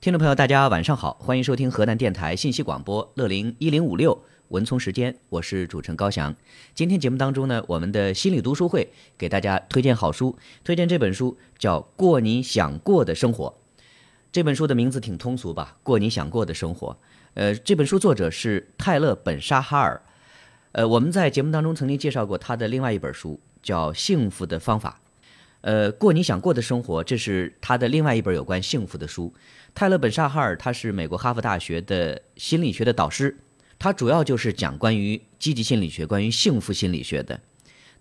听众朋友，大家晚上好，欢迎收听河南电台信息广播乐龄一零五六文聪时间，我是主持人高翔。今天节目当中呢，我们的心理读书会给大家推荐好书，推荐这本书叫《过你想过的生活》。这本书的名字挺通俗吧，《过你想过的生活》。呃，这本书作者是泰勒·本沙哈尔。呃，我们在节目当中曾经介绍过他的另外一本书，叫《幸福的方法》。呃，过你想过的生活，这是他的另外一本有关幸福的书。泰勒·本·沙哈尔，他是美国哈佛大学的心理学的导师，他主要就是讲关于积极心理学、关于幸福心理学的。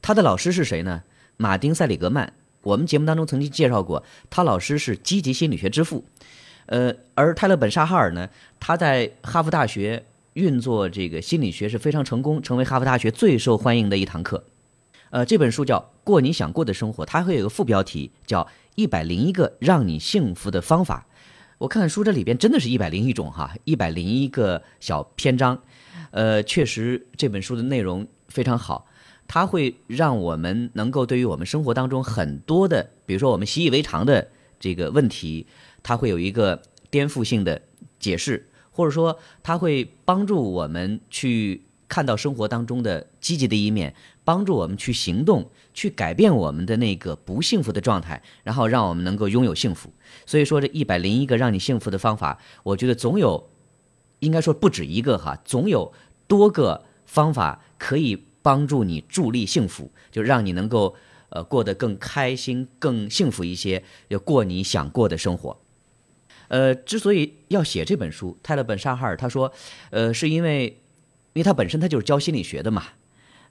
他的老师是谁呢？马丁·塞里格曼。我们节目当中曾经介绍过，他老师是积极心理学之父。呃，而泰勒·本·沙哈尔呢，他在哈佛大学运作这个心理学是非常成功，成为哈佛大学最受欢迎的一堂课。呃，这本书叫《过你想过的生活》，它会有个副标题叫《一百零一个让你幸福的方法》。我看看书，这里边真的是一百零一种哈，一百零一个小篇章，呃，确实这本书的内容非常好，它会让我们能够对于我们生活当中很多的，比如说我们习以为常的这个问题，它会有一个颠覆性的解释，或者说它会帮助我们去看到生活当中的积极的一面。帮助我们去行动，去改变我们的那个不幸福的状态，然后让我们能够拥有幸福。所以说，这一百零一个让你幸福的方法，我觉得总有，应该说不止一个哈，总有多个方法可以帮助你助力幸福，就让你能够呃过得更开心、更幸福一些，要过你想过的生活。呃，之所以要写这本书，泰勒·本·沙哈尔他说，呃，是因为，因为他本身他就是教心理学的嘛。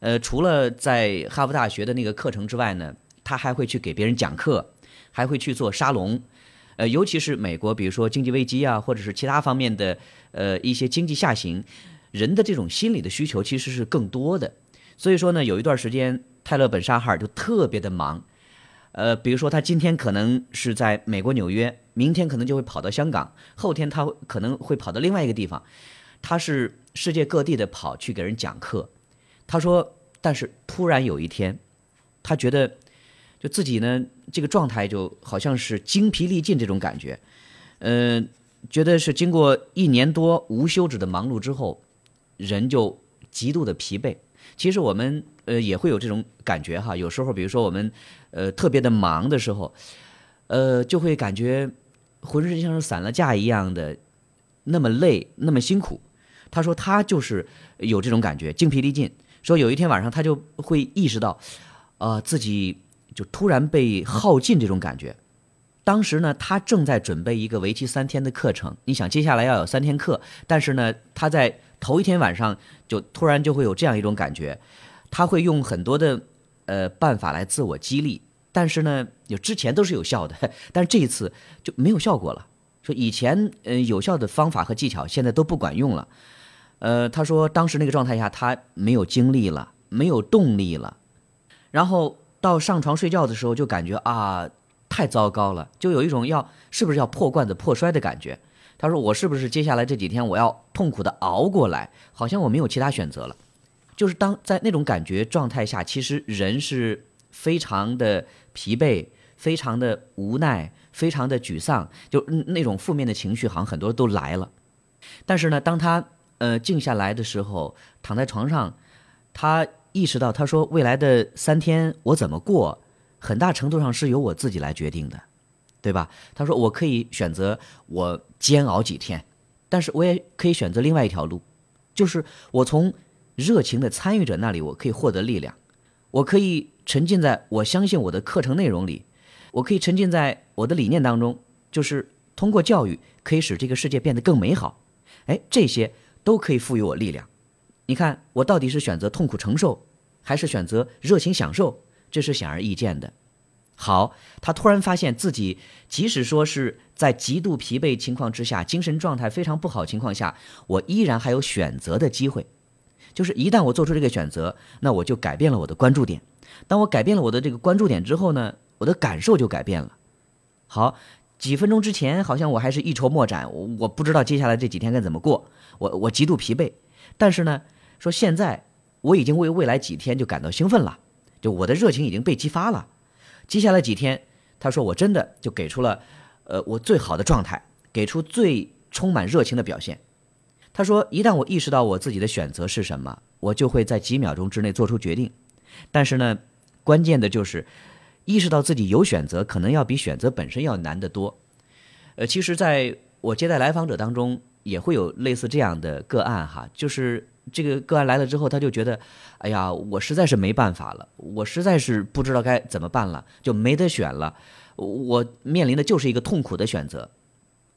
呃，除了在哈佛大学的那个课程之外呢，他还会去给别人讲课，还会去做沙龙，呃，尤其是美国，比如说经济危机啊，或者是其他方面的呃一些经济下行，人的这种心理的需求其实是更多的。所以说呢，有一段时间，泰勒·本·沙哈尔就特别的忙，呃，比如说他今天可能是在美国纽约，明天可能就会跑到香港，后天他可能会跑到另外一个地方，他是世界各地的跑去给人讲课。他说：“但是突然有一天，他觉得就自己呢，这个状态就好像是精疲力尽这种感觉，嗯，觉得是经过一年多无休止的忙碌之后，人就极度的疲惫。其实我们呃也会有这种感觉哈，有时候比如说我们呃特别的忙的时候，呃就会感觉浑身像是散了架一样的，那么累，那么辛苦。他说他就是有这种感觉，精疲力尽。”说有一天晚上，他就会意识到，呃，自己就突然被耗尽这种感觉。当时呢，他正在准备一个为期三天的课程。你想，接下来要有三天课，但是呢，他在头一天晚上就突然就会有这样一种感觉，他会用很多的呃办法来自我激励，但是呢，有之前都是有效的，但是这一次就没有效果了。说以前呃有效的方法和技巧现在都不管用了。呃，他说当时那个状态下，他没有精力了，没有动力了，然后到上床睡觉的时候，就感觉啊，太糟糕了，就有一种要是不是要破罐子破摔的感觉。他说我是不是接下来这几天我要痛苦的熬过来？好像我没有其他选择了。就是当在那种感觉状态下，其实人是非常的疲惫，非常的无奈，非常的沮丧，就那种负面的情绪好像很多都来了。但是呢，当他呃，静下来的时候，躺在床上，他意识到，他说未来的三天我怎么过，很大程度上是由我自己来决定的，对吧？他说我可以选择我煎熬几天，但是我也可以选择另外一条路，就是我从热情的参与者那里，我可以获得力量，我可以沉浸在我相信我的课程内容里，我可以沉浸在我的理念当中，就是通过教育可以使这个世界变得更美好。哎，这些。都可以赋予我力量。你看，我到底是选择痛苦承受，还是选择热情享受？这是显而易见的。好，他突然发现自己，即使说是在极度疲惫情况之下，精神状态非常不好情况下，我依然还有选择的机会。就是一旦我做出这个选择，那我就改变了我的关注点。当我改变了我的这个关注点之后呢，我的感受就改变了。好。几分钟之前，好像我还是一筹莫展，我不知道接下来这几天该怎么过，我我极度疲惫。但是呢，说现在我已经为未来几天就感到兴奋了，就我的热情已经被激发了。接下来几天，他说我真的就给出了，呃，我最好的状态，给出最充满热情的表现。他说：“一旦我意识到我自己的选择是什么，我就会在几秒钟之内做出决定。但是呢，关键的就是意识到自己有选择，可能要比选择本身要难得多。呃，其实在我接待来访者当中，也会有类似这样的个案哈，就是这个个案来了之后，他就觉得，哎呀，我实在是没办法了，我实在是不知道该怎么办了，就没得选了，我面临的就是一个痛苦的选择。”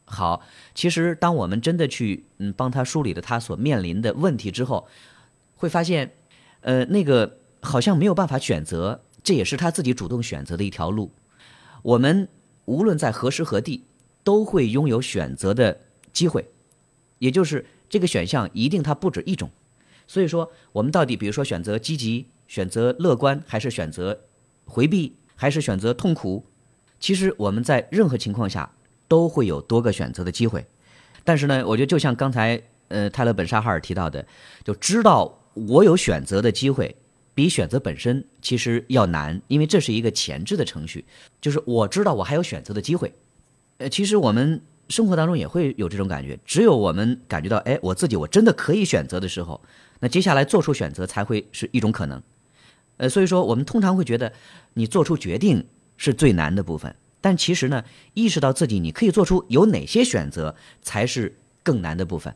好，其实当我们真的去嗯帮他梳理了他所面临的问题之后，会发现，呃，那个好像没有办法选择，这也是他自己主动选择的一条路。我们无论在何时何地，都会拥有选择的机会，也就是这个选项一定它不止一种。所以说，我们到底比如说选择积极、选择乐观，还是选择回避，还是选择痛苦，其实我们在任何情况下。都会有多个选择的机会，但是呢，我觉得就像刚才呃泰勒本沙哈尔提到的，就知道我有选择的机会，比选择本身其实要难，因为这是一个前置的程序，就是我知道我还有选择的机会。呃，其实我们生活当中也会有这种感觉，只有我们感觉到哎我自己我真的可以选择的时候，那接下来做出选择才会是一种可能。呃，所以说我们通常会觉得你做出决定是最难的部分。但其实呢，意识到自己你可以做出有哪些选择，才是更难的部分。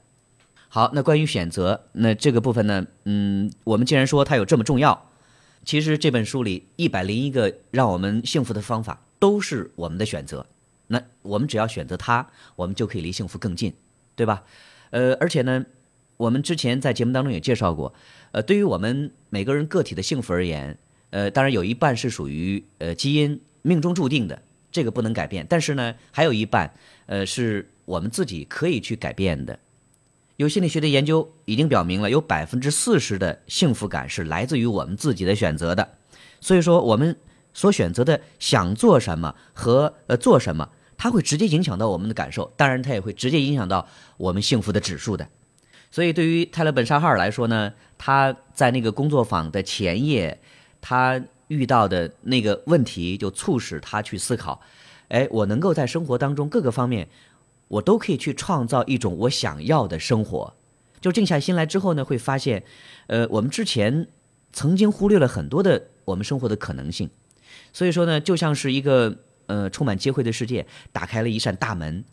好，那关于选择，那这个部分呢，嗯，我们既然说它有这么重要，其实这本书里一百零一个让我们幸福的方法都是我们的选择。那我们只要选择它，我们就可以离幸福更近，对吧？呃，而且呢，我们之前在节目当中也介绍过，呃，对于我们每个人个体的幸福而言，呃，当然有一半是属于呃基因命中注定的。这个不能改变，但是呢，还有一半，呃，是我们自己可以去改变的。有心理学的研究已经表明了，有百分之四十的幸福感是来自于我们自己的选择的。所以说，我们所选择的想做什么和呃做什么，它会直接影响到我们的感受，当然它也会直接影响到我们幸福的指数的。所以，对于泰勒本沙哈尔来说呢，他在那个工作坊的前夜，他。遇到的那个问题，就促使他去思考：，哎，我能够在生活当中各个方面，我都可以去创造一种我想要的生活。就静下心来之后呢，会发现，呃，我们之前曾经忽略了很多的我们生活的可能性。所以说呢，就像是一个呃充满机会的世界打开了一扇大门，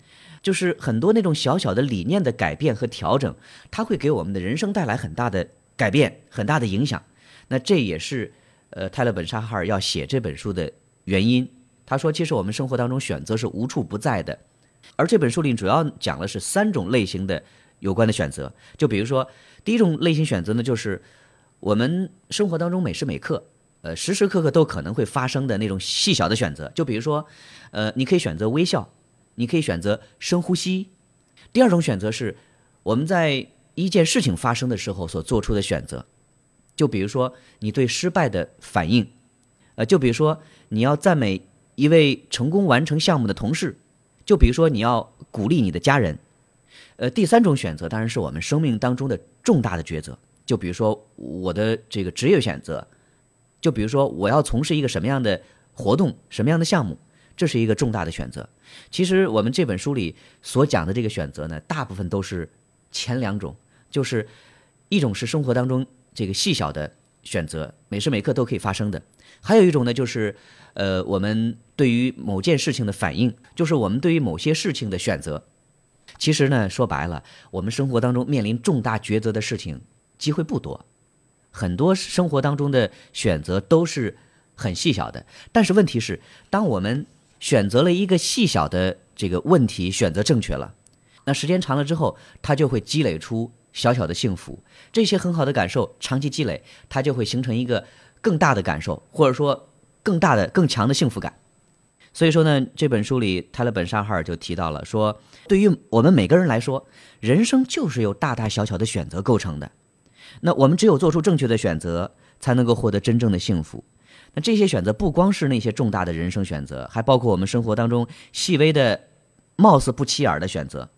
就是很多那种小小的理念的改变和调整，它会给我们的人生带来很大的改变、很大的影响。那这也是。呃，泰勒·本沙哈尔要写这本书的原因，他说，其实我们生活当中选择是无处不在的，而这本书里主要讲的是三种类型的有关的选择。就比如说，第一种类型选择呢，就是我们生活当中每时每刻，呃，时时刻刻都可能会发生的那种细小的选择。就比如说，呃，你可以选择微笑，你可以选择深呼吸。第二种选择是我们在一件事情发生的时候所做出的选择。就比如说你对失败的反应，呃，就比如说你要赞美一位成功完成项目的同事，就比如说你要鼓励你的家人，呃，第三种选择当然是我们生命当中的重大的抉择，就比如说我的这个职业选择，就比如说我要从事一个什么样的活动、什么样的项目，这是一个重大的选择。其实我们这本书里所讲的这个选择呢，大部分都是前两种，就是一种是生活当中。这个细小的选择，每时每刻都可以发生的。还有一种呢，就是，呃，我们对于某件事情的反应，就是我们对于某些事情的选择。其实呢，说白了，我们生活当中面临重大抉择的事情机会不多，很多生活当中的选择都是很细小的。但是问题是，当我们选择了一个细小的这个问题，选择正确了，那时间长了之后，它就会积累出。小小的幸福，这些很好的感受，长期积累，它就会形成一个更大的感受，或者说更大的、更强的幸福感。所以说呢，这本书里泰勒·本沙哈尔就提到了，说对于我们每个人来说，人生就是由大大小小的选择构成的。那我们只有做出正确的选择，才能够获得真正的幸福。那这些选择不光是那些重大的人生选择，还包括我们生活当中细微的、貌似不起眼的选择。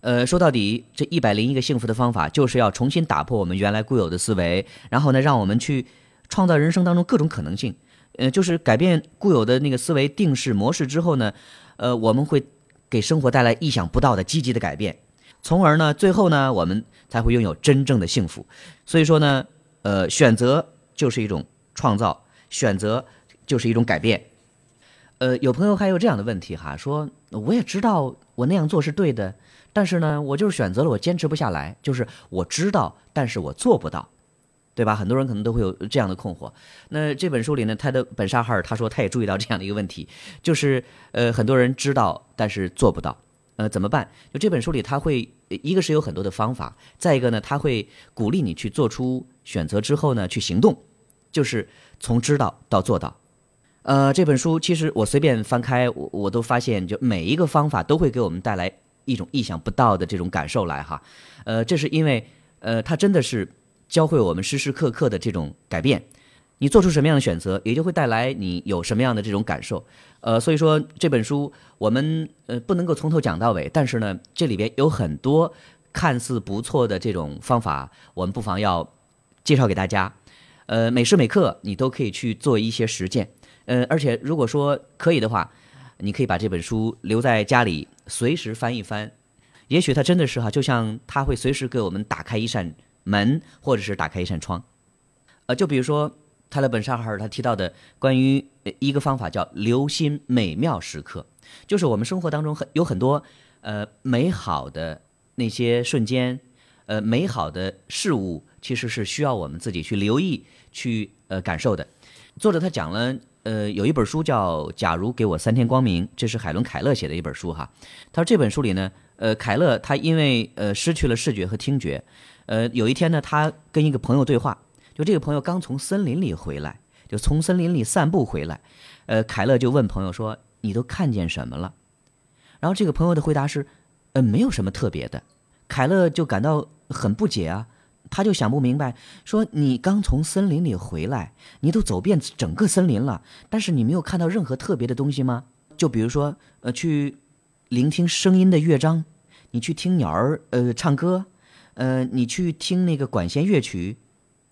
呃，说到底，这一百零一个幸福的方法，就是要重新打破我们原来固有的思维，然后呢，让我们去创造人生当中各种可能性。呃，就是改变固有的那个思维定式模式之后呢，呃，我们会给生活带来意想不到的积极的改变，从而呢，最后呢，我们才会拥有真正的幸福。所以说呢，呃，选择就是一种创造，选择就是一种改变。呃，有朋友还有这样的问题哈，说我也知道我那样做是对的，但是呢，我就是选择了，我坚持不下来，就是我知道，但是我做不到。对吧？很多人可能都会有这样的困惑。那这本书里呢，他的本沙哈尔他说他也注意到这样的一个问题，就是呃，很多人知道但是做不到，呃，怎么办？就这本书里他会一个是有很多的方法，再一个呢，他会鼓励你去做出选择之后呢去行动，就是从知道到做到。呃，这本书其实我随便翻开，我我都发现，就每一个方法都会给我们带来一种意想不到的这种感受来哈。呃，这是因为呃，它真的是。教会我们时时刻刻的这种改变，你做出什么样的选择，也就会带来你有什么样的这种感受。呃，所以说这本书我们呃不能够从头讲到尾，但是呢，这里边有很多看似不错的这种方法，我们不妨要介绍给大家。呃，每时每刻你都可以去做一些实践。呃，而且如果说可以的话，你可以把这本书留在家里，随时翻一翻。也许它真的是哈，就像它会随时给我们打开一扇。门，或者是打开一扇窗，呃，就比如说泰勒本沙哈尔他提到的关于一个方法叫留心美妙时刻，就是我们生活当中很有很多呃美好的那些瞬间，呃美好的事物，其实是需要我们自己去留意、去呃感受的。作者他讲了，呃，有一本书叫《假如给我三天光明》，这是海伦凯勒写的一本书哈。他说这本书里呢，呃，凯勒他因为呃失去了视觉和听觉。呃，有一天呢，他跟一个朋友对话，就这个朋友刚从森林里回来，就从森林里散步回来，呃，凯勒就问朋友说：“你都看见什么了？”然后这个朋友的回答是：“呃，没有什么特别的。”凯勒就感到很不解啊，他就想不明白，说：“你刚从森林里回来，你都走遍整个森林了，但是你没有看到任何特别的东西吗？就比如说，呃，去聆听声音的乐章，你去听鸟儿呃唱歌。”呃，你去听那个管弦乐曲，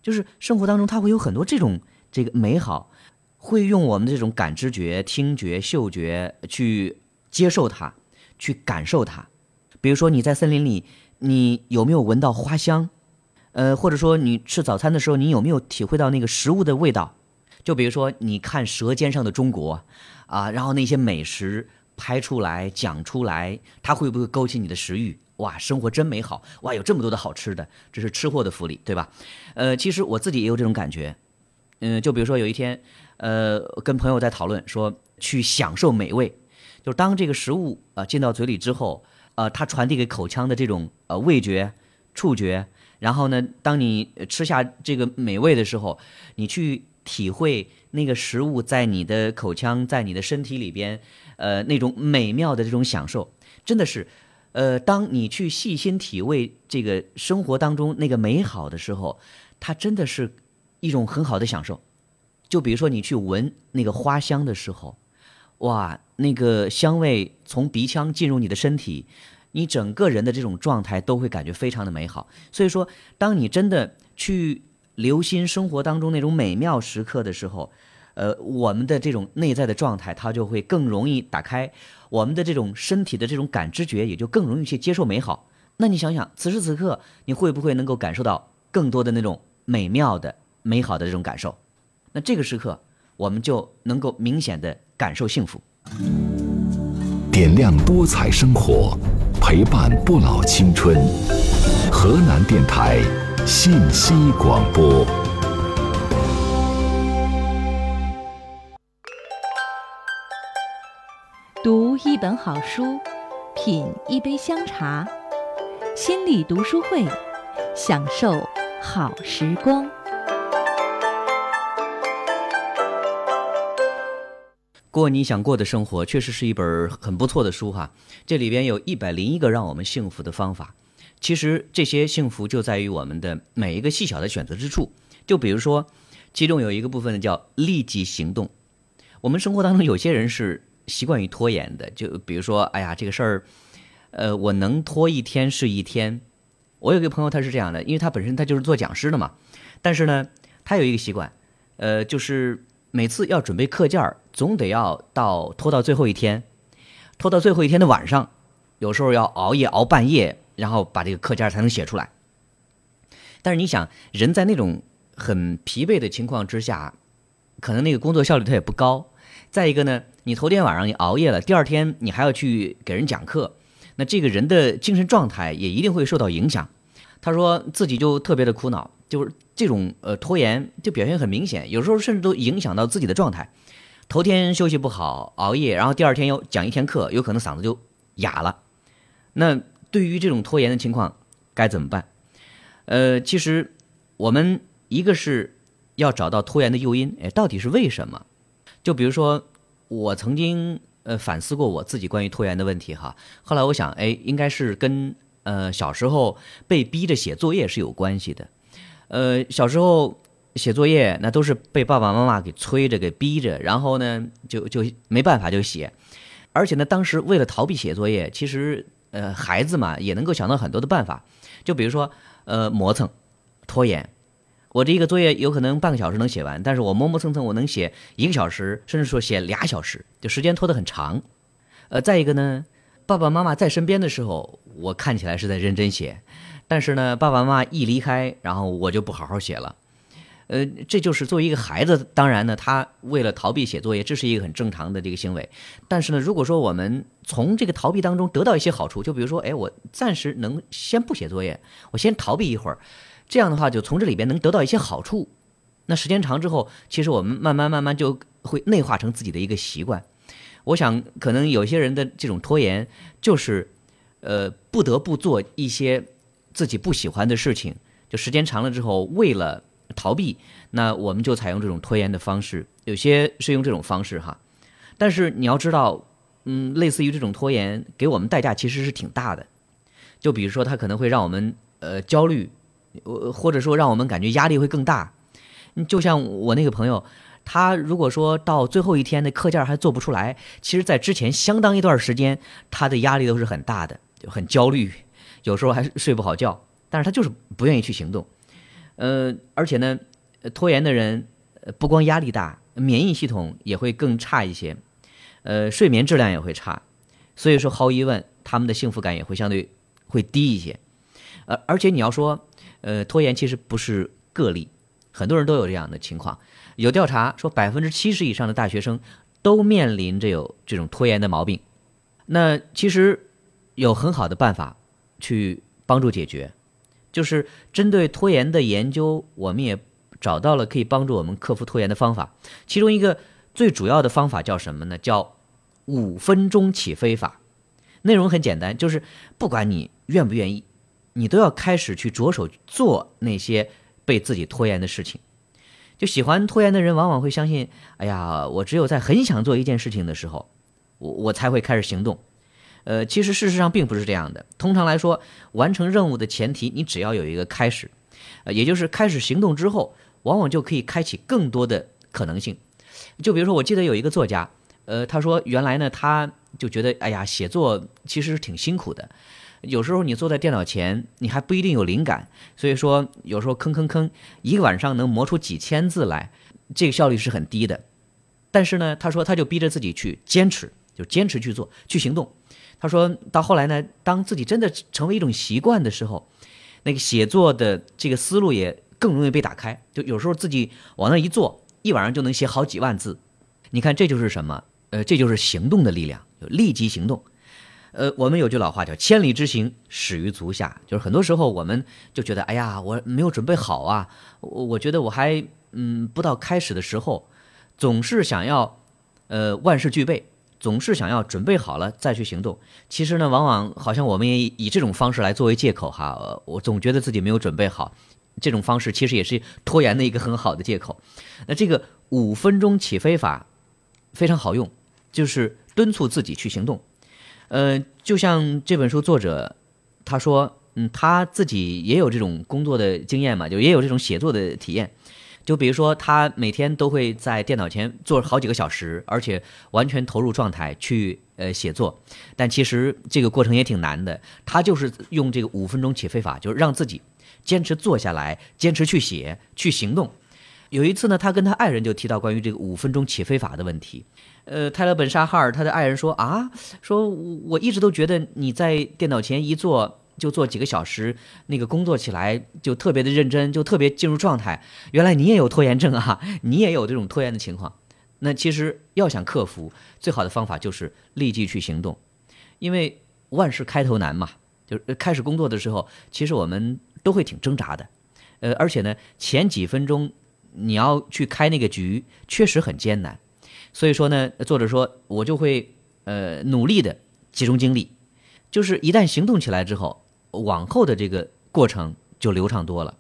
就是生活当中它会有很多这种这个美好，会用我们的这种感知觉、听觉、嗅觉去接受它，去感受它。比如说你在森林里，你有没有闻到花香？呃，或者说你吃早餐的时候，你有没有体会到那个食物的味道？就比如说你看《舌尖上的中国》，啊，然后那些美食拍出来讲出来，它会不会勾起你的食欲？哇，生活真美好！哇，有这么多的好吃的，这是吃货的福利，对吧？呃，其实我自己也有这种感觉。嗯，就比如说有一天，呃，跟朋友在讨论说去享受美味，就是当这个食物啊进到嘴里之后，呃，它传递给口腔的这种呃味觉、触觉，然后呢，当你吃下这个美味的时候，你去体会那个食物在你的口腔、在你的身体里边，呃，那种美妙的这种享受，真的是。呃，当你去细心体味这个生活当中那个美好的时候，它真的是一种很好的享受。就比如说你去闻那个花香的时候，哇，那个香味从鼻腔进入你的身体，你整个人的这种状态都会感觉非常的美好。所以说，当你真的去留心生活当中那种美妙时刻的时候，呃，我们的这种内在的状态，它就会更容易打开。我们的这种身体的这种感知觉也就更容易去接受美好。那你想想，此时此刻你会不会能够感受到更多的那种美妙的、美好的这种感受？那这个时刻我们就能够明显的感受幸福。点亮多彩生活，陪伴不老青春。河南电台信息广播。读一本好书，品一杯香茶，心理读书会，享受好时光。过你想过的生活，确实是一本很不错的书哈。这里边有一百零一个让我们幸福的方法。其实这些幸福就在于我们的每一个细小的选择之处。就比如说，其中有一个部分叫立即行动。我们生活当中有些人是。习惯于拖延的，就比如说，哎呀，这个事儿，呃，我能拖一天是一天。我有一个朋友，他是这样的，因为他本身他就是做讲师的嘛，但是呢，他有一个习惯，呃，就是每次要准备课件儿，总得要到拖到最后一天。拖到最后一天的晚上，有时候要熬夜熬半夜，然后把这个课件才能写出来。但是你想，人在那种很疲惫的情况之下，可能那个工作效率它也不高。再一个呢，你头天晚上你熬夜了，第二天你还要去给人讲课，那这个人的精神状态也一定会受到影响。他说自己就特别的苦恼，就是这种呃拖延就表现很明显，有时候甚至都影响到自己的状态。头天休息不好，熬夜，然后第二天要讲一天课，有可能嗓子就哑了。那对于这种拖延的情况该怎么办？呃，其实我们一个是要找到拖延的诱因，哎，到底是为什么？就比如说我曾经呃反思过我自己关于拖延的问题哈，后来我想，哎，应该是跟。呃，小时候被逼着写作业是有关系的。呃，小时候写作业那都是被爸爸妈妈给催着、给逼着，然后呢就就没办法就写。而且呢，当时为了逃避写作业，其实呃孩子嘛也能够想到很多的办法。就比如说呃磨蹭、拖延。我这一个作业有可能半个小时能写完，但是我磨磨蹭蹭我能写一个小时，甚至说写俩小时，就时间拖得很长。呃，再一个呢。爸爸妈妈在身边的时候，我看起来是在认真写，但是呢，爸爸妈妈一离开，然后我就不好好写了。呃，这就是作为一个孩子，当然呢，他为了逃避写作业，这是一个很正常的这个行为。但是呢，如果说我们从这个逃避当中得到一些好处，就比如说，哎，我暂时能先不写作业，我先逃避一会儿，这样的话，就从这里边能得到一些好处。那时间长之后，其实我们慢慢慢慢就会内化成自己的一个习惯。我想，可能有些人的这种拖延，就是，呃，不得不做一些自己不喜欢的事情。就时间长了之后，为了逃避，那我们就采用这种拖延的方式。有些是用这种方式哈，但是你要知道，嗯，类似于这种拖延，给我们代价其实是挺大的。就比如说，它可能会让我们呃焦虑，我或者说让我们感觉压力会更大。就像我那个朋友。他如果说到最后一天的课件还做不出来，其实，在之前相当一段时间，他的压力都是很大的，就很焦虑，有时候还睡不好觉。但是他就是不愿意去行动，呃，而且呢，拖延的人不光压力大，免疫系统也会更差一些，呃，睡眠质量也会差，所以说毫无疑问，他们的幸福感也会相对会低一些。呃，而且你要说，呃，拖延其实不是个例，很多人都有这样的情况。有调查说，百分之七十以上的大学生都面临着有这种拖延的毛病。那其实有很好的办法去帮助解决，就是针对拖延的研究，我们也找到了可以帮助我们克服拖延的方法。其中一个最主要的方法叫什么呢？叫五分钟起飞法。内容很简单，就是不管你愿不愿意，你都要开始去着手做那些被自己拖延的事情。就喜欢拖延的人，往往会相信：哎呀，我只有在很想做一件事情的时候，我我才会开始行动。呃，其实事实上并不是这样的。通常来说，完成任务的前提，你只要有一个开始，呃，也就是开始行动之后，往往就可以开启更多的可能性。就比如说，我记得有一个作家，呃，他说原来呢，他就觉得，哎呀，写作其实是挺辛苦的。有时候你坐在电脑前，你还不一定有灵感，所以说有时候吭吭吭，一个晚上能磨出几千字来，这个效率是很低的。但是呢，他说他就逼着自己去坚持，就坚持去做，去行动。他说到后来呢，当自己真的成为一种习惯的时候，那个写作的这个思路也更容易被打开。就有时候自己往那一坐，一晚上就能写好几万字。你看这就是什么？呃，这就是行动的力量，就立即行动。呃，我们有句老话叫“千里之行，始于足下”，就是很多时候我们就觉得，哎呀，我没有准备好啊，我我觉得我还嗯不到开始的时候，总是想要呃万事俱备，总是想要准备好了再去行动。其实呢，往往好像我们也以这种方式来作为借口哈，我总觉得自己没有准备好，这种方式其实也是拖延的一个很好的借口。那这个五分钟起飞法非常好用，就是敦促自己去行动。呃，就像这本书作者他说，嗯，他自己也有这种工作的经验嘛，就也有这种写作的体验。就比如说，他每天都会在电脑前坐好几个小时，而且完全投入状态去呃写作。但其实这个过程也挺难的。他就是用这个五分钟起飞法，就是让自己坚持坐下来，坚持去写，去行动。有一次呢，他跟他爱人就提到关于这个五分钟起飞法的问题。呃，泰勒·本·沙哈尔他的爱人说啊，说我一直都觉得你在电脑前一坐就坐几个小时，那个工作起来就特别的认真，就特别进入状态。原来你也有拖延症啊，你也有这种拖延的情况。那其实要想克服，最好的方法就是立即去行动，因为万事开头难嘛。就是开始工作的时候，其实我们都会挺挣扎的。呃，而且呢，前几分钟你要去开那个局，确实很艰难。所以说呢，作者说我就会呃努力的集中精力，就是一旦行动起来之后，往后的这个过程就流畅多了。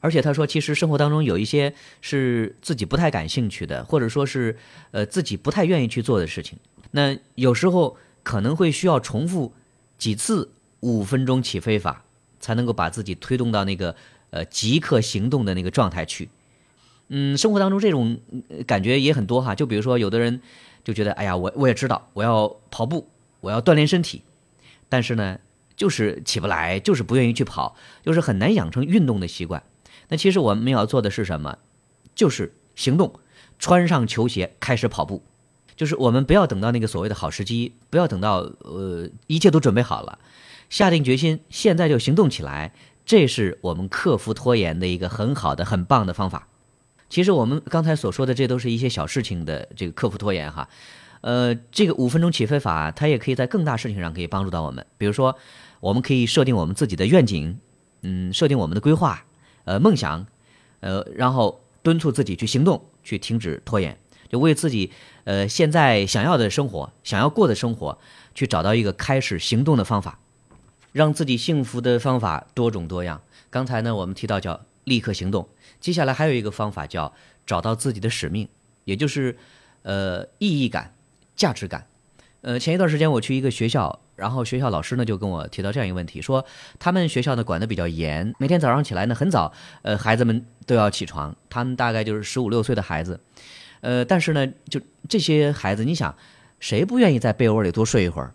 而且他说，其实生活当中有一些是自己不太感兴趣的，或者说是呃自己不太愿意去做的事情，那有时候可能会需要重复几次五分钟起飞法，才能够把自己推动到那个呃即刻行动的那个状态去。嗯，生活当中这种感觉也很多哈，就比如说有的人就觉得，哎呀，我我也知道我要跑步，我要锻炼身体，但是呢，就是起不来，就是不愿意去跑，就是很难养成运动的习惯。那其实我们要做的是什么？就是行动，穿上球鞋开始跑步。就是我们不要等到那个所谓的好时机，不要等到呃一切都准备好了，下定决心现在就行动起来。这是我们克服拖延的一个很好的、很棒的方法。其实我们刚才所说的，这都是一些小事情的这个克服拖延哈。呃，这个五分钟起飞法，它也可以在更大事情上可以帮助到我们。比如说，我们可以设定我们自己的愿景，嗯，设定我们的规划。呃，梦想，呃，然后敦促自己去行动，去停止拖延，就为自己呃现在想要的生活、想要过的生活，去找到一个开始行动的方法，让自己幸福的方法多种多样。刚才呢，我们提到叫立刻行动，接下来还有一个方法叫找到自己的使命，也就是呃意义感、价值感。呃，前一段时间我去一个学校。然后学校老师呢就跟我提到这样一个问题，说他们学校呢管得比较严，每天早上起来呢很早，呃，孩子们都要起床，他们大概就是十五六岁的孩子，呃，但是呢，就这些孩子，你想，谁不愿意在被窝里多睡一会儿？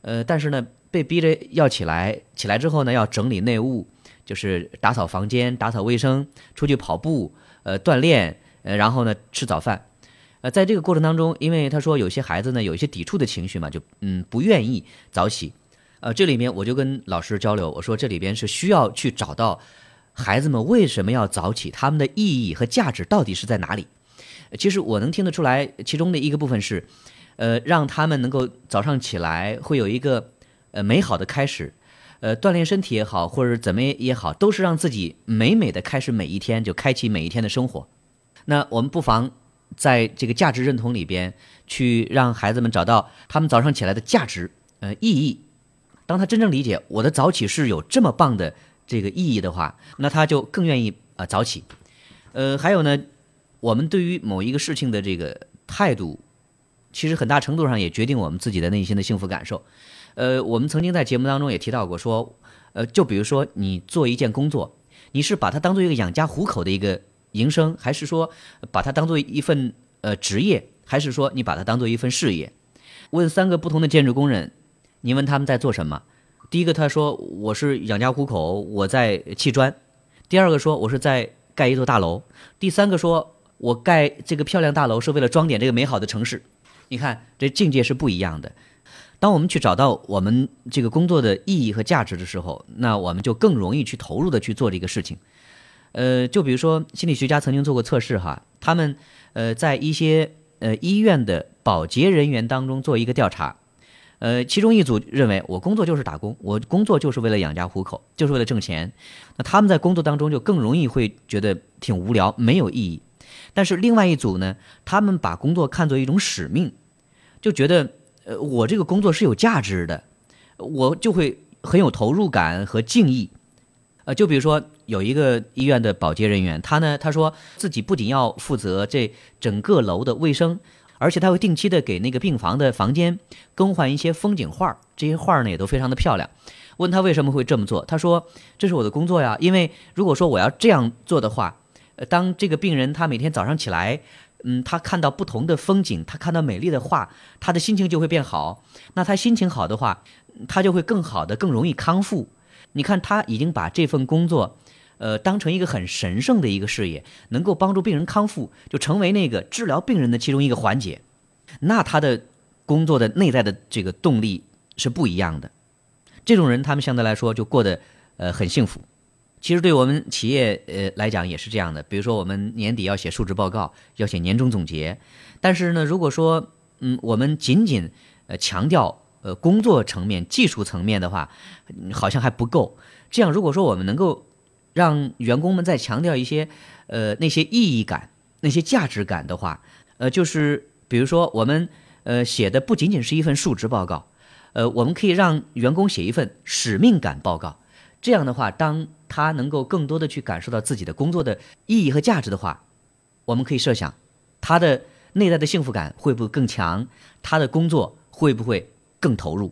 呃，但是呢，被逼着要起来，起来之后呢要整理内务，就是打扫房间、打扫卫生，出去跑步，呃，锻炼，呃，然后呢吃早饭。呃，在这个过程当中，因为他说有些孩子呢有一些抵触的情绪嘛，就嗯不愿意早起。呃，这里面我就跟老师交流，我说这里边是需要去找到孩子们为什么要早起，他们的意义和价值到底是在哪里。其实我能听得出来，其中的一个部分是，呃，让他们能够早上起来会有一个呃美好的开始，呃，锻炼身体也好，或者怎么也好，都是让自己美美的开始每一天，就开启每一天的生活。那我们不妨。在这个价值认同里边，去让孩子们找到他们早上起来的价值，呃，意义。当他真正理解我的早起是有这么棒的这个意义的话，那他就更愿意啊早起。呃，还有呢，我们对于某一个事情的这个态度，其实很大程度上也决定我们自己的内心的幸福感受。呃，我们曾经在节目当中也提到过，说，呃，就比如说你做一件工作，你是把它当做一个养家糊口的一个。营生，还是说把它当做一份呃职业，还是说你把它当做一份事业？问三个不同的建筑工人，你问他们在做什么？第一个他说我是养家糊口，我在砌砖；第二个说我是在盖一座大楼；第三个说我盖这个漂亮大楼是为了装点这个美好的城市。你看这境界是不一样的。当我们去找到我们这个工作的意义和价值的时候，那我们就更容易去投入的去做这个事情。呃，就比如说心理学家曾经做过测试哈，他们呃在一些呃医院的保洁人员当中做一个调查，呃，其中一组认为我工作就是打工，我工作就是为了养家糊口，就是为了挣钱，那他们在工作当中就更容易会觉得挺无聊，没有意义。但是另外一组呢，他们把工作看作一种使命，就觉得呃我这个工作是有价值的，我就会很有投入感和敬意。呃，就比如说有一个医院的保洁人员，他呢，他说自己不仅要负责这整个楼的卫生，而且他会定期的给那个病房的房间更换一些风景画，这些画呢也都非常的漂亮。问他为什么会这么做，他说这是我的工作呀，因为如果说我要这样做的话，呃，当这个病人他每天早上起来，嗯，他看到不同的风景，他看到美丽的画，他的心情就会变好。那他心情好的话，他就会更好的、更容易康复。你看，他已经把这份工作，呃，当成一个很神圣的一个事业，能够帮助病人康复，就成为那个治疗病人的其中一个环节，那他的工作的内在的这个动力是不一样的。这种人，他们相对来说就过得呃很幸福。其实对我们企业呃来讲也是这样的。比如说，我们年底要写述职报告，要写年终总结，但是呢，如果说嗯我们仅仅呃强调呃工作层面、技术层面的话，好像还不够。这样，如果说我们能够让员工们再强调一些，呃，那些意义感、那些价值感的话，呃，就是比如说我们呃写的不仅仅是一份述职报告，呃，我们可以让员工写一份使命感报告。这样的话，当他能够更多的去感受到自己的工作的意义和价值的话，我们可以设想，他的内在的幸福感会不会更强？他的工作会不会更投入？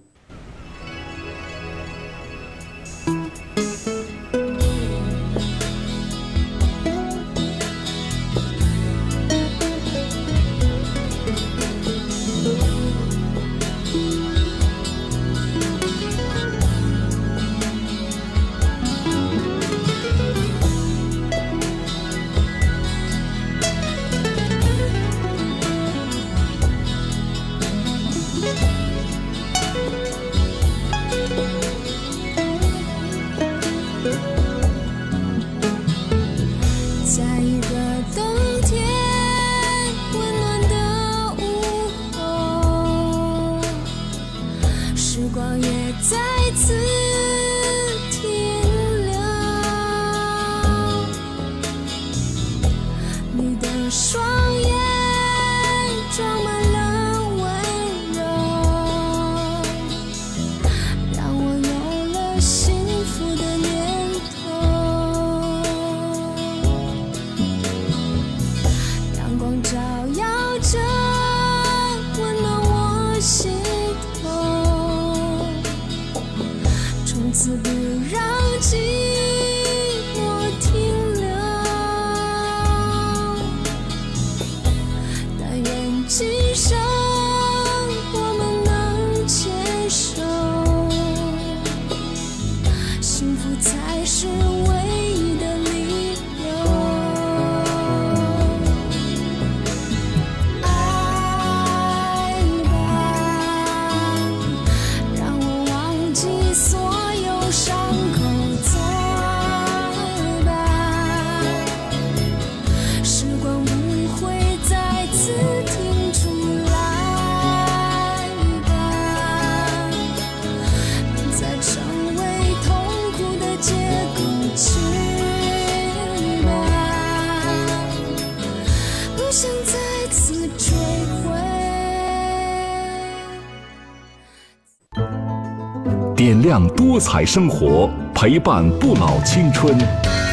点亮多彩生活，陪伴不老青春。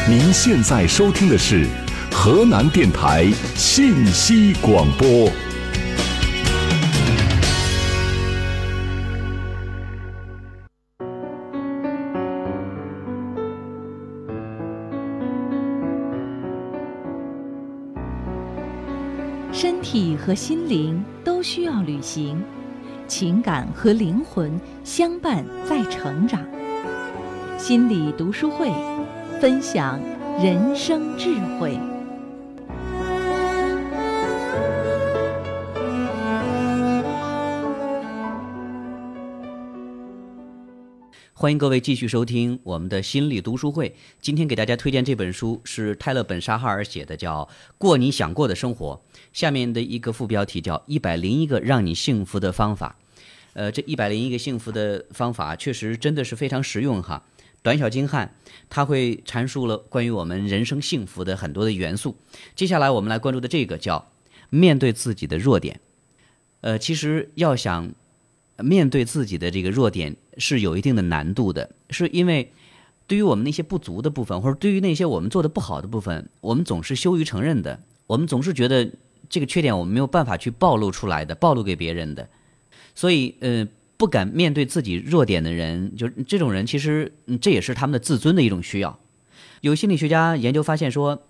您现在收听的是河南电台信息广播。和心灵都需要旅行。情感和灵魂相伴在成长，心理读书会分享人生智慧。欢迎各位继续收听我们的心理读书会。今天给大家推荐这本书是泰勒·本沙哈尔写的，叫《过你想过的生活》。下面的一个副标题叫《一百零一个让你幸福的方法》。呃，这一百零一个幸福的方法，确实真的是非常实用哈，短小精悍，它会阐述了关于我们人生幸福的很多的元素。接下来我们来关注的这个叫面对自己的弱点。呃，其实要想面对自己的这个弱点是有一定的难度的，是因为对于我们那些不足的部分，或者对于那些我们做的不好的部分，我们总是羞于承认的，我们总是觉得这个缺点我们没有办法去暴露出来的，暴露给别人的。所以，呃，不敢面对自己弱点的人，就这种人，其实这也是他们的自尊的一种需要。有心理学家研究发现说，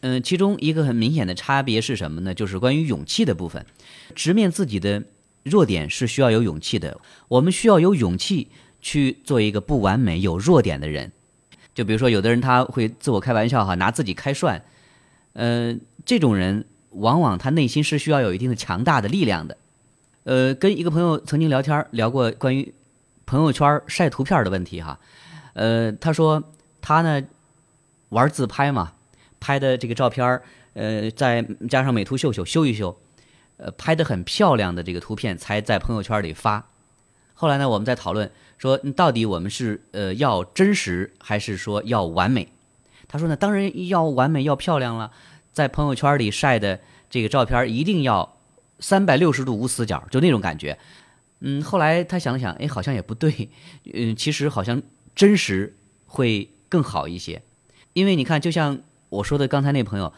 嗯，其中一个很明显的差别是什么呢？就是关于勇气的部分。直面自己的弱点是需要有勇气的，我们需要有勇气去做一个不完美、有弱点的人。就比如说，有的人他会自我开玩笑哈，拿自己开涮，呃，这种人往往他内心是需要有一定的强大的力量的。呃，跟一个朋友曾经聊天聊过关于朋友圈晒图片的问题哈，呃，他说他呢玩自拍嘛，拍的这个照片呃，再加上美图秀秀修一修，呃，拍的很漂亮的这个图片才在朋友圈里发。后来呢，我们在讨论说，到底我们是呃要真实还是说要完美？他说呢，当然要完美要漂亮了，在朋友圈里晒的这个照片一定要三百六十度无死角，就那种感觉。嗯，后来他想了想，哎，好像也不对，嗯，其实好像真实会更好一些，因为你看，就像我说的刚才那朋友，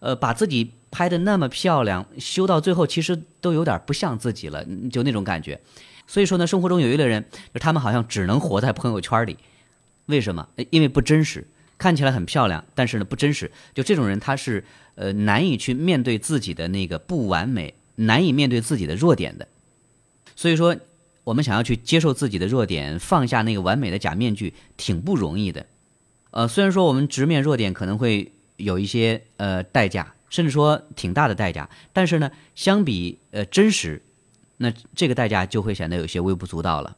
呃，把自己拍的那么漂亮，修到最后其实都有点不像自己了，就那种感觉。所以说呢，生活中有一类人，就他们好像只能活在朋友圈里，为什么？因为不真实，看起来很漂亮，但是呢不真实。就这种人，他是呃难以去面对自己的那个不完美，难以面对自己的弱点的。所以说，我们想要去接受自己的弱点，放下那个完美的假面具，挺不容易的。呃，虽然说我们直面弱点可能会有一些呃代价，甚至说挺大的代价，但是呢，相比呃真实。那这个代价就会显得有些微不足道了，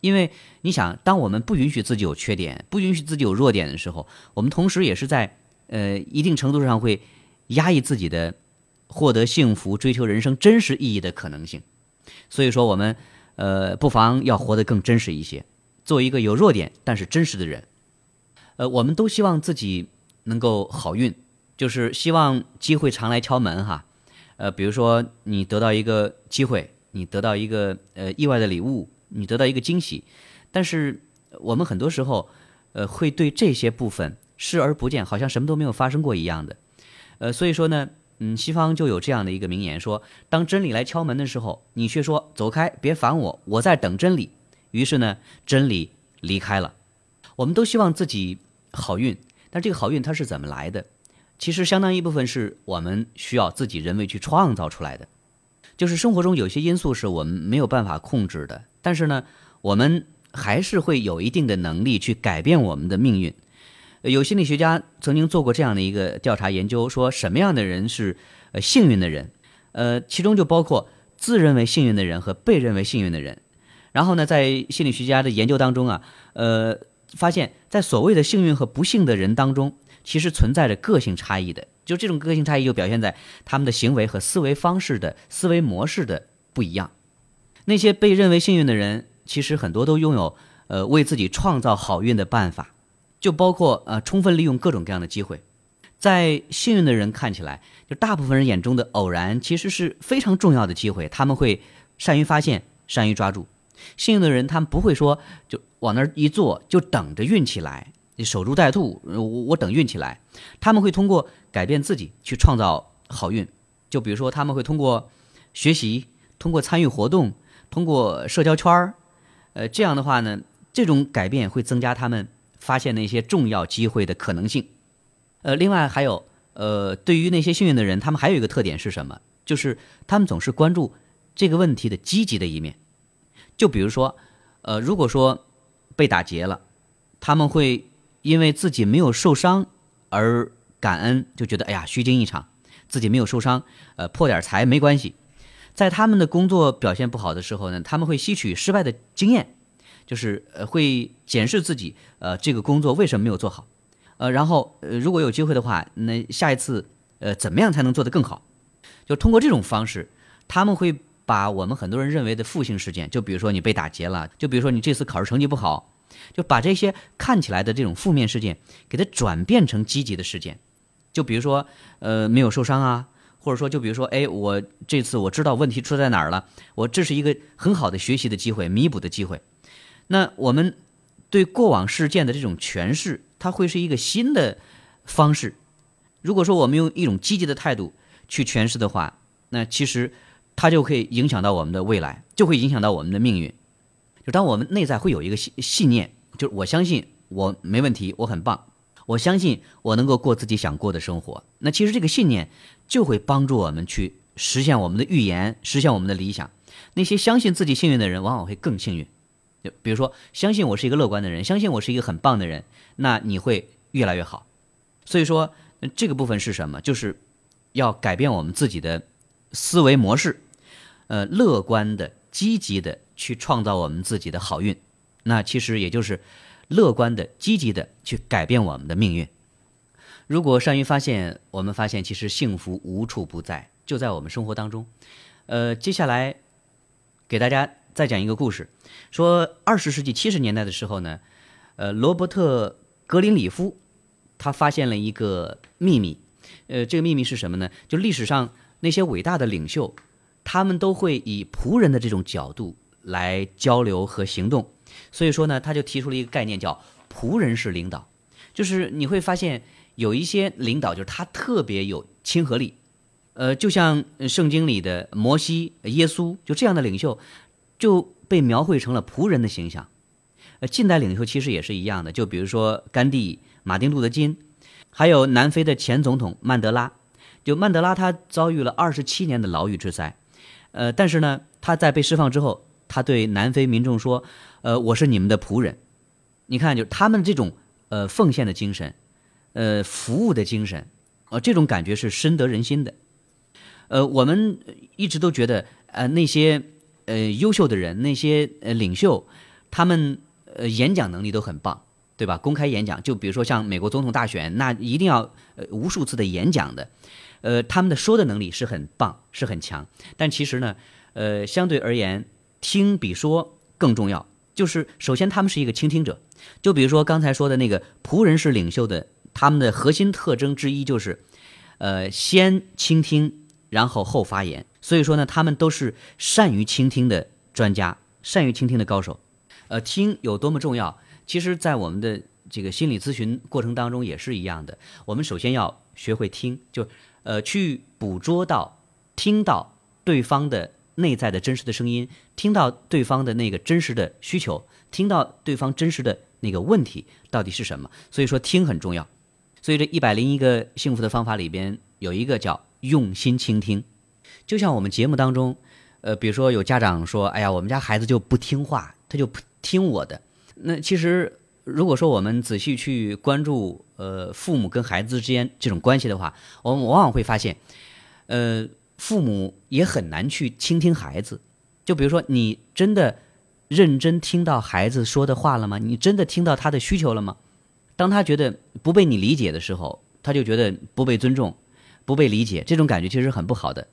因为你想，当我们不允许自己有缺点，不允许自己有弱点的时候，我们同时也是在呃一定程度上会压抑自己的获得幸福、追求人生真实意义的可能性。所以说，我们呃不妨要活得更真实一些，做一个有弱点但是真实的人。呃，我们都希望自己能够好运，就是希望机会常来敲门哈。呃，比如说你得到一个机会，你得到一个呃意外的礼物，你得到一个惊喜，但是我们很多时候，呃，会对这些部分视而不见，好像什么都没有发生过一样的。呃，所以说呢，嗯，西方就有这样的一个名言，说当真理来敲门的时候，你却说走开，别烦我，我在等真理。于是呢，真理离开了。我们都希望自己好运，但这个好运它是怎么来的？其实相当一部分是我们需要自己人为去创造出来的，就是生活中有些因素是我们没有办法控制的，但是呢，我们还是会有一定的能力去改变我们的命运。有心理学家曾经做过这样的一个调查研究，说什么样的人是呃幸运的人？呃，其中就包括自认为幸运的人和被认为幸运的人。然后呢，在心理学家的研究当中啊，呃，发现，在所谓的幸运和不幸的人当中。其实存在着个性差异的，就这种个性差异就表现在他们的行为和思维方式的思维模式的不一样。那些被认为幸运的人，其实很多都拥有呃为自己创造好运的办法，就包括呃充分利用各种各样的机会。在幸运的人看起来，就大部分人眼中的偶然，其实是非常重要的机会，他们会善于发现，善于抓住。幸运的人，他们不会说就往那儿一坐，就等着运气来。守株待兔，我我等运气来。他们会通过改变自己去创造好运，就比如说他们会通过学习，通过参与活动，通过社交圈儿，呃，这样的话呢，这种改变会增加他们发现那些重要机会的可能性。呃，另外还有，呃，对于那些幸运的人，他们还有一个特点是什么？就是他们总是关注这个问题的积极的一面。就比如说，呃，如果说被打劫了，他们会。因为自己没有受伤而感恩，就觉得哎呀虚惊一场，自己没有受伤，呃破点财没关系。在他们的工作表现不好的时候呢，他们会吸取失败的经验，就是呃会检视自己呃这个工作为什么没有做好，呃然后呃如果有机会的话，那下一次呃怎么样才能做得更好？就通过这种方式，他们会把我们很多人认为的负性事件，就比如说你被打劫了，就比如说你这次考试成绩不好。就把这些看起来的这种负面事件，给它转变成积极的事件。就比如说，呃，没有受伤啊，或者说，就比如说，哎，我这次我知道问题出在哪儿了，我这是一个很好的学习的机会，弥补的机会。那我们对过往事件的这种诠释，它会是一个新的方式。如果说我们用一种积极的态度去诠释的话，那其实它就可以影响到我们的未来，就会影响到我们的命运。就当我们内在会有一个信信念，就是我相信我没问题，我很棒，我相信我能够过自己想过的生活。那其实这个信念就会帮助我们去实现我们的预言，实现我们的理想。那些相信自己幸运的人，往往会更幸运。就比如说，相信我是一个乐观的人，相信我是一个很棒的人，那你会越来越好。所以说，这个部分是什么？就是要改变我们自己的思维模式，呃，乐观的、积极的去创造我们自己的好运。那其实也就是乐观的、积极的去改变我们的命运。如果善于发现，我们发现其实幸福无处不在，就在我们生活当中。呃，接下来给大家再讲一个故事，说二十世纪七十年代的时候呢，呃，罗伯特·格林里夫他发现了一个秘密，呃，这个秘密是什么呢？就历史上那些伟大的领袖，他们都会以仆人的这种角度来交流和行动，所以说呢，他就提出了一个概念，叫仆人式领导，就是你会发现。有一些领导就是他特别有亲和力，呃，就像圣经里的摩西、耶稣，就这样的领袖，就被描绘成了仆人的形象。呃，近代领袖其实也是一样的，就比如说甘地、马丁·路德·金，还有南非的前总统曼德拉。就曼德拉他遭遇了二十七年的牢狱之灾，呃，但是呢，他在被释放之后，他对南非民众说：“呃，我是你们的仆人。”你看，就他们这种呃奉献的精神。呃，服务的精神，呃，这种感觉是深得人心的。呃，我们一直都觉得，呃，那些呃优秀的人，那些呃领袖，他们呃演讲能力都很棒，对吧？公开演讲，就比如说像美国总统大选，那一定要呃无数次的演讲的，呃，他们的说的能力是很棒，是很强。但其实呢，呃，相对而言，听比说更重要。就是首先他们是一个倾听者，就比如说刚才说的那个仆人式领袖的。他们的核心特征之一就是，呃，先倾听，然后后发言。所以说呢，他们都是善于倾听的专家，善于倾听的高手。呃，听有多么重要，其实，在我们的这个心理咨询过程当中也是一样的。我们首先要学会听，就呃，去捕捉到、听到对方的内在的真实的声音，听到对方的那个真实的需求，听到对方真实的那个问题到底是什么。所以说，听很重要。所以这一百零一个幸福的方法里边有一个叫用心倾听，就像我们节目当中，呃，比如说有家长说，哎呀，我们家孩子就不听话，他就不听我的。那其实如果说我们仔细去关注，呃，父母跟孩子之间这种关系的话，我们往往会发现，呃，父母也很难去倾听孩子。就比如说，你真的认真听到孩子说的话了吗？你真的听到他的需求了吗？当他觉得不被你理解的时候，他就觉得不被尊重、不被理解，这种感觉其实很不好的。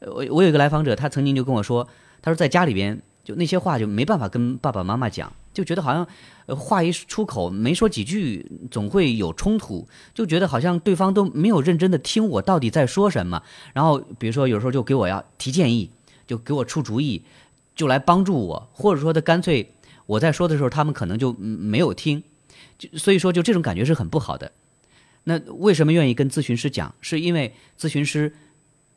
我我有一个来访者，他曾经就跟我说，他说在家里边就那些话就没办法跟爸爸妈妈讲，就觉得好像话一出口没说几句，总会有冲突，就觉得好像对方都没有认真的听我到底在说什么。然后比如说有时候就给我要提建议，就给我出主意，就来帮助我，或者说他干脆我在说的时候，他们可能就没有听。就所以说，就这种感觉是很不好的。那为什么愿意跟咨询师讲？是因为咨询师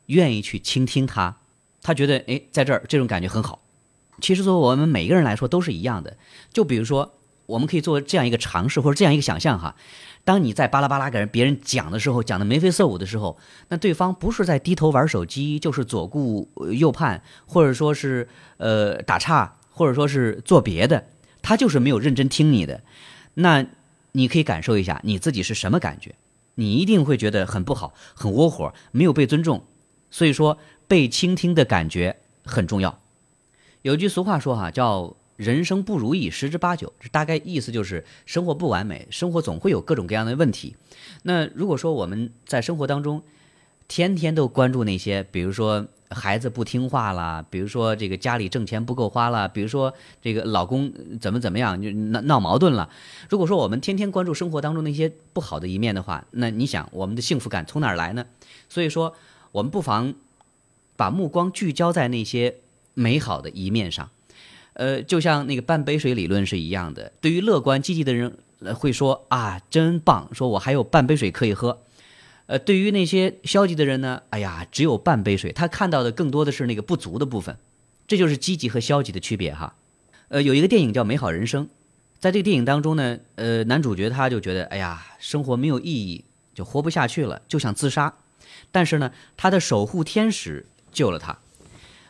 愿意去倾听他，他觉得哎，在这儿这种感觉很好。其实，作为我们每个人来说都是一样的。就比如说，我们可以做这样一个尝试，或者这样一个想象哈：当你在巴拉巴拉给人别人讲的时候，讲的眉飞色舞的时候，那对方不是在低头玩手机，就是左顾右盼，或者说是呃打岔，或者说是做别的，他就是没有认真听你的。那你可以感受一下你自己是什么感觉，你一定会觉得很不好，很窝火，没有被尊重。所以说，被倾听的感觉很重要。有句俗话说哈，叫“人生不如意十之八九”，这大概意思就是生活不完美，生活总会有各种各样的问题。那如果说我们在生活当中天天都关注那些，比如说。孩子不听话啦，比如说这个家里挣钱不够花了，比如说这个老公怎么怎么样就闹闹矛盾了。如果说我们天天关注生活当中那些不好的一面的话，那你想我们的幸福感从哪儿来呢？所以说，我们不妨把目光聚焦在那些美好的一面上。呃，就像那个半杯水理论是一样的。对于乐观积极的人会说啊，真棒，说我还有半杯水可以喝。呃，对于那些消极的人呢，哎呀，只有半杯水，他看到的更多的是那个不足的部分，这就是积极和消极的区别哈。呃，有一个电影叫《美好人生》，在这个电影当中呢，呃，男主角他就觉得，哎呀，生活没有意义，就活不下去了，就想自杀。但是呢，他的守护天使救了他，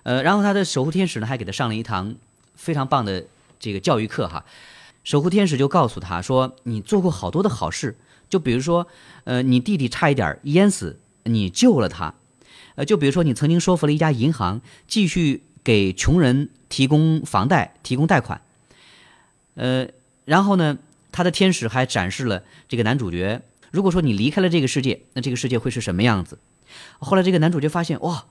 呃，然后他的守护天使呢还给他上了一堂非常棒的这个教育课哈，守护天使就告诉他说：“你做过好多的好事，就比如说，呃，你弟弟差一点淹死，你救了他；呃，就比如说你曾经说服了一家银行继续给穷人提供房贷、提供贷款。呃，然后呢，他的天使还展示了这个男主角，如果说你离开了这个世界，那这个世界会是什么样子？后来这个男主角发现，哇，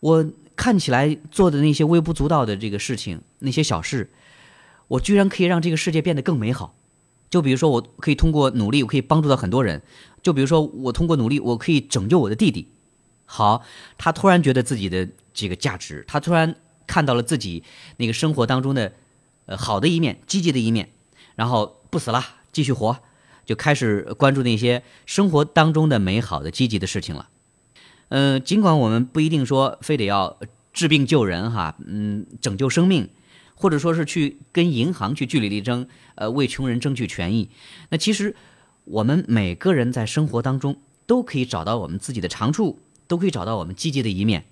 我看起来做的那些微不足道的这个事情，那些小事。”我居然可以让这个世界变得更美好，就比如说，我可以通过努力，我可以帮助到很多人。就比如说，我通过努力，我可以拯救我的弟弟。好，他突然觉得自己的这个价值，他突然看到了自己那个生活当中的呃好的一面、积极的一面，然后不死了，继续活，就开始关注那些生活当中的美好的、积极的事情了。嗯，尽管我们不一定说非得要治病救人哈，嗯，拯救生命。或者说是去跟银行去据理力争，呃，为穷人争取权益。那其实我们每个人在生活当中都可以找到我们自己的长处，都可以找到我们积极的一面。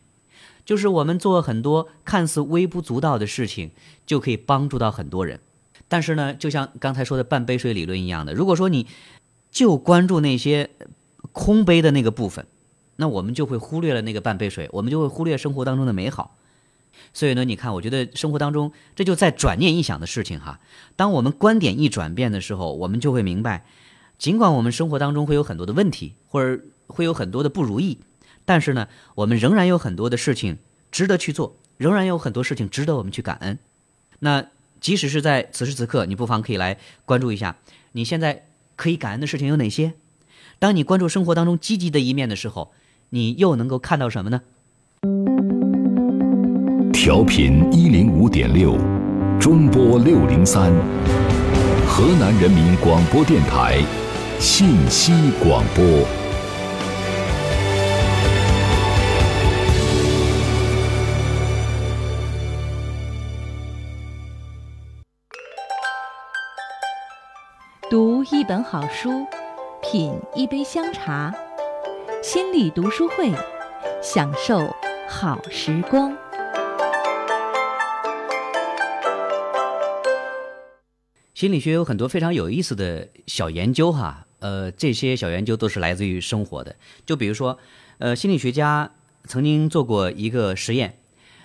就是我们做很多看似微不足道的事情，就可以帮助到很多人。但是呢，就像刚才说的半杯水理论一样的，如果说你就关注那些空杯的那个部分，那我们就会忽略了那个半杯水，我们就会忽略生活当中的美好。所以呢，你看，我觉得生活当中这就在转念一想的事情哈。当我们观点一转变的时候，我们就会明白，尽管我们生活当中会有很多的问题，或者会有很多的不如意，但是呢，我们仍然有很多的事情值得去做，仍然有很多事情值得我们去感恩。那即使是在此时此刻，你不妨可以来关注一下，你现在可以感恩的事情有哪些？当你关注生活当中积极的一面的时候，你又能够看到什么呢？调频一零五点六，中波六零三，河南人民广播电台信息广播。读一本好书，品一杯香茶，心理读书会，享受好时光。心理学有很多非常有意思的小研究哈，呃，这些小研究都是来自于生活的。就比如说，呃，心理学家曾经做过一个实验，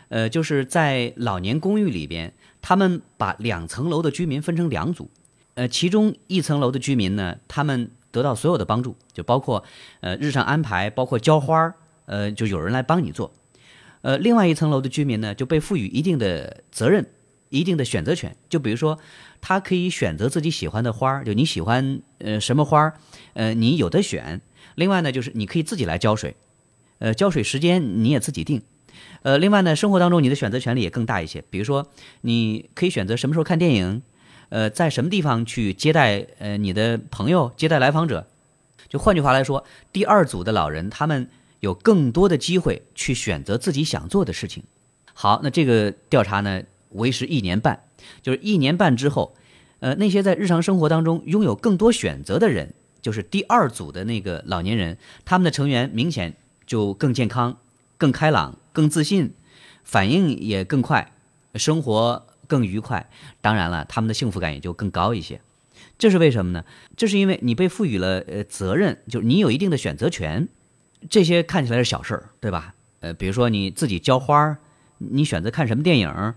呃，就是在老年公寓里边，他们把两层楼的居民分成两组，呃，其中一层楼的居民呢，他们得到所有的帮助，就包括呃日常安排，包括浇花儿，呃，就有人来帮你做。呃，另外一层楼的居民呢，就被赋予一定的责任。一定的选择权，就比如说，他可以选择自己喜欢的花儿，就你喜欢呃什么花儿，呃你有的选。另外呢，就是你可以自己来浇水，呃浇水时间你也自己定。呃，另外呢，生活当中你的选择权利也更大一些，比如说你可以选择什么时候看电影，呃在什么地方去接待呃你的朋友，接待来访者。就换句话来说，第二组的老人他们有更多的机会去选择自己想做的事情。好，那这个调查呢？为时一年半，就是一年半之后，呃，那些在日常生活当中拥有更多选择的人，就是第二组的那个老年人，他们的成员明显就更健康、更开朗、更自信，反应也更快，生活更愉快。当然了，他们的幸福感也就更高一些。这是为什么呢？这是因为你被赋予了呃责任，就是你有一定的选择权。这些看起来是小事儿，对吧？呃，比如说你自己浇花儿，你选择看什么电影。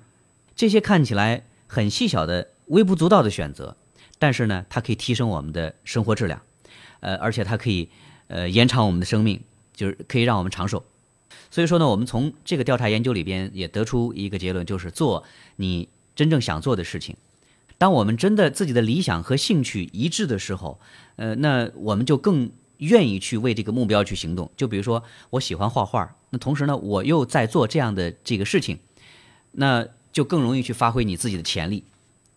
这些看起来很细小的、微不足道的选择，但是呢，它可以提升我们的生活质量，呃，而且它可以呃延长我们的生命，就是可以让我们长寿。所以说呢，我们从这个调查研究里边也得出一个结论，就是做你真正想做的事情。当我们真的自己的理想和兴趣一致的时候，呃，那我们就更愿意去为这个目标去行动。就比如说，我喜欢画画，那同时呢，我又在做这样的这个事情，那。就更容易去发挥你自己的潜力，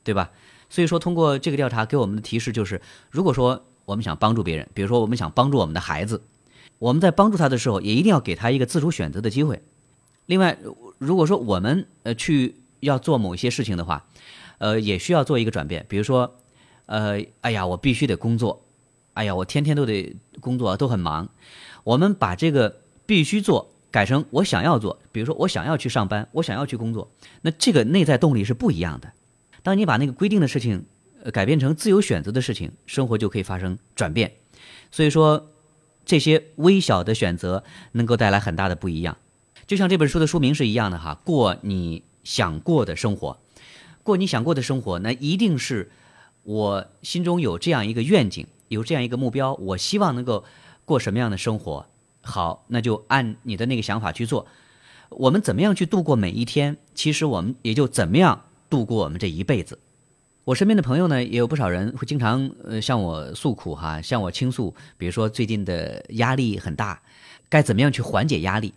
对吧？所以说，通过这个调查给我们的提示就是：如果说我们想帮助别人，比如说我们想帮助我们的孩子，我们在帮助他的时候，也一定要给他一个自主选择的机会。另外，如果说我们呃去要做某些事情的话，呃，也需要做一个转变。比如说，呃，哎呀，我必须得工作，哎呀，我天天都得工作，都很忙。我们把这个必须做。改成我想要做，比如说我想要去上班，我想要去工作，那这个内在动力是不一样的。当你把那个规定的事情，改变成自由选择的事情，生活就可以发生转变。所以说，这些微小的选择能够带来很大的不一样。就像这本书的书名是一样的哈，过你想过的生活，过你想过的生活，那一定是我心中有这样一个愿景，有这样一个目标，我希望能够过什么样的生活。好，那就按你的那个想法去做。我们怎么样去度过每一天？其实我们也就怎么样度过我们这一辈子。我身边的朋友呢，也有不少人会经常呃向我诉苦哈，向我倾诉，比如说最近的压力很大，该怎么样去缓解压力？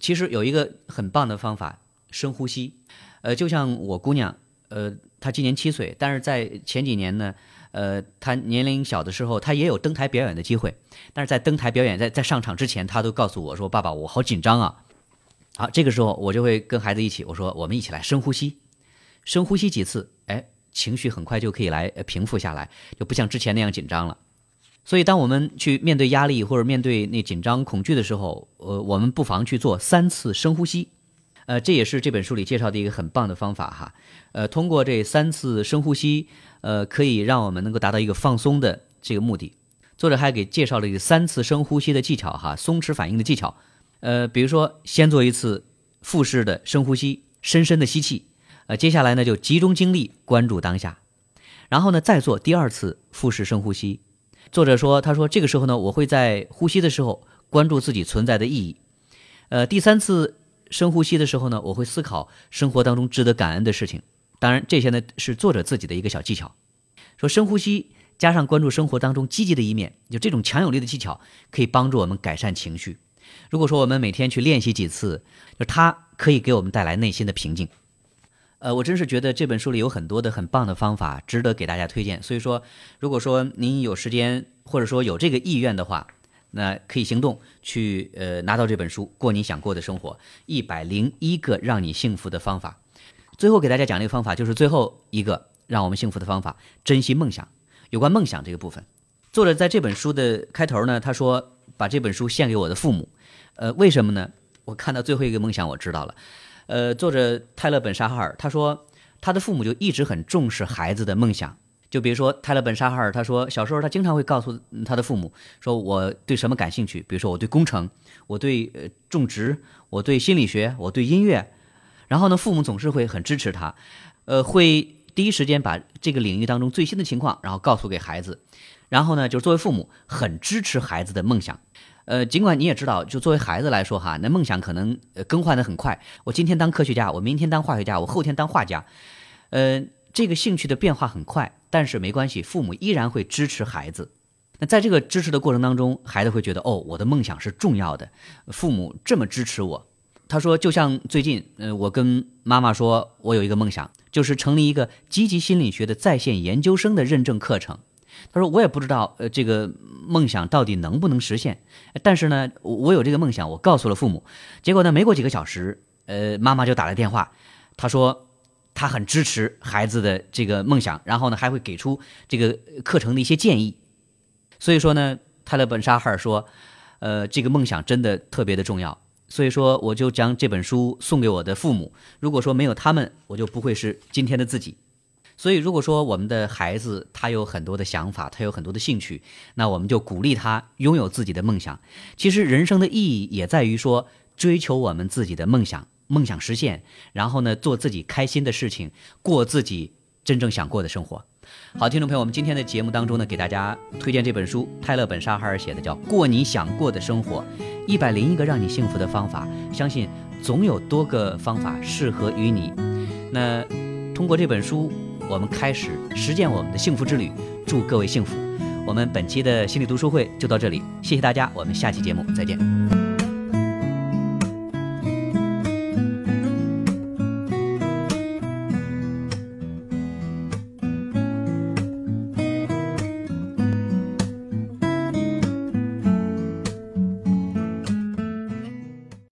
其实有一个很棒的方法，深呼吸。呃，就像我姑娘，呃，她今年七岁，但是在前几年呢。呃，她年龄小的时候，她也有登台表演的机会，但是在登台表演，在在上场之前，她都告诉我说：“爸爸，我好紧张啊！”好，这个时候我就会跟孩子一起，我说：“我们一起来深呼吸，深呼吸几次，哎，情绪很快就可以来平复下来，就不像之前那样紧张了。”所以，当我们去面对压力或者面对那紧张、恐惧的时候，呃，我们不妨去做三次深呼吸。呃，这也是这本书里介绍的一个很棒的方法哈。呃，通过这三次深呼吸。呃，可以让我们能够达到一个放松的这个目的。作者还给介绍了一个三次深呼吸的技巧，哈，松弛反应的技巧。呃，比如说，先做一次腹式的深呼吸，深深的吸气。呃，接下来呢，就集中精力关注当下。然后呢，再做第二次腹式深呼吸。作者说，他说这个时候呢，我会在呼吸的时候关注自己存在的意义。呃，第三次深呼吸的时候呢，我会思考生活当中值得感恩的事情。当然，这些呢是作者自己的一个小技巧。说深呼吸加上关注生活当中积极的一面，就这种强有力的技巧可以帮助我们改善情绪。如果说我们每天去练习几次，就它可以给我们带来内心的平静。呃，我真是觉得这本书里有很多的很棒的方法，值得给大家推荐。所以说，如果说您有时间或者说有这个意愿的话，那可以行动去呃拿到这本书，过你想过的生活，一百零一个让你幸福的方法。最后给大家讲这个方法，就是最后一个让我们幸福的方法——珍惜梦想。有关梦想这个部分，作者在这本书的开头呢，他说：“把这本书献给我的父母。”呃，为什么呢？我看到最后一个梦想，我知道了。呃，作者泰勒本沙哈尔他说，他的父母就一直很重视孩子的梦想。就比如说泰勒本沙哈尔，他说小时候他经常会告诉他的父母说：“我对什么感兴趣？比如说我对工程，我对呃种植，我对心理学，我对音乐。”然后呢，父母总是会很支持他，呃，会第一时间把这个领域当中最新的情况，然后告诉给孩子。然后呢，就是作为父母很支持孩子的梦想，呃，尽管你也知道，就作为孩子来说哈，那梦想可能更换的很快。我今天当科学家，我明天当化学家，我后天当画家，呃，这个兴趣的变化很快，但是没关系，父母依然会支持孩子。那在这个支持的过程当中，孩子会觉得哦，我的梦想是重要的，父母这么支持我。他说：“就像最近，呃，我跟妈妈说，我有一个梦想，就是成立一个积极心理学的在线研究生的认证课程。”他说：“我也不知道，呃，这个梦想到底能不能实现，但是呢，我有这个梦想，我告诉了父母。结果呢，没过几个小时，呃，妈妈就打来电话，她说他很支持孩子的这个梦想，然后呢，还会给出这个课程的一些建议。所以说呢，泰勒本沙哈尔说，呃，这个梦想真的特别的重要。”所以说，我就将这本书送给我的父母。如果说没有他们，我就不会是今天的自己。所以，如果说我们的孩子他有很多的想法，他有很多的兴趣，那我们就鼓励他拥有自己的梦想。其实，人生的意义也在于说追求我们自己的梦想，梦想实现，然后呢，做自己开心的事情，过自己真正想过的生活。好，听众朋友，我们今天的节目当中呢，给大家推荐这本书，泰勒本沙哈尔写的，叫《过你想过的生活》，一百零一个让你幸福的方法，相信总有多个方法适合于你。那通过这本书，我们开始实践我们的幸福之旅，祝各位幸福。我们本期的心理读书会就到这里，谢谢大家，我们下期节目再见。